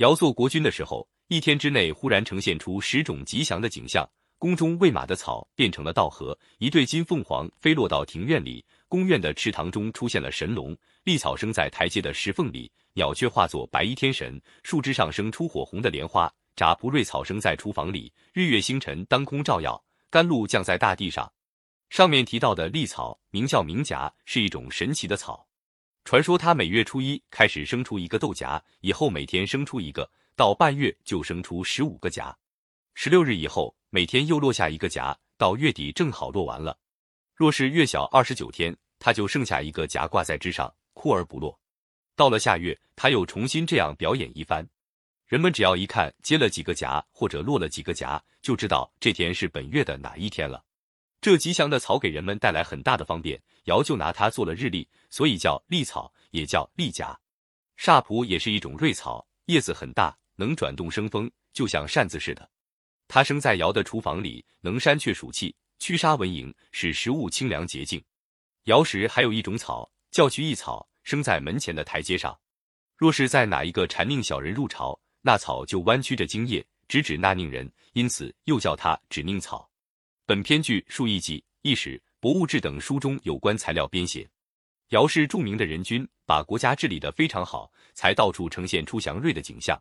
尧做国君的时候，一天之内忽然呈现出十种吉祥的景象。宫中喂马的草变成了稻禾，一对金凤凰飞落到庭院里，宫院的池塘中出现了神龙，栗草生在台阶的石缝里，鸟雀化作白衣天神，树枝上生出火红的莲花，扎蒲瑞草生在厨房里，日月星辰当空照耀，甘露降在大地上。上面提到的栗草名叫明荚，是一种神奇的草，传说他每月初一开始生出一个豆荚，以后每天生出一个，到半月就生出十五个荚，十六日以后。每天又落下一个荚，到月底正好落完了。若是月小二十九天，它就剩下一个荚挂在枝上，枯而不落。到了下月，它又重新这样表演一番。人们只要一看结了几个荚或者落了几个荚，就知道这天是本月的哪一天了。这吉祥的草给人们带来很大的方便，尧就拿它做了日历，所以叫历草，也叫历荚。煞蒲也是一种瑞草，叶子很大，能转动生风，就像扇子似的。它生在尧的厨房里，能扇却暑气，驱杀蚊蝇，使食物清凉洁净。尧时还有一种草叫菊异草，生在门前的台阶上。若是在哪一个谄佞小人入朝，那草就弯曲着茎叶，直指那佞人，因此又叫它指佞草。本篇剧《数艺记》《易史》《博物志》等书中有关材料编写。尧是著名的人君，把国家治理得非常好，才到处呈现出祥瑞的景象。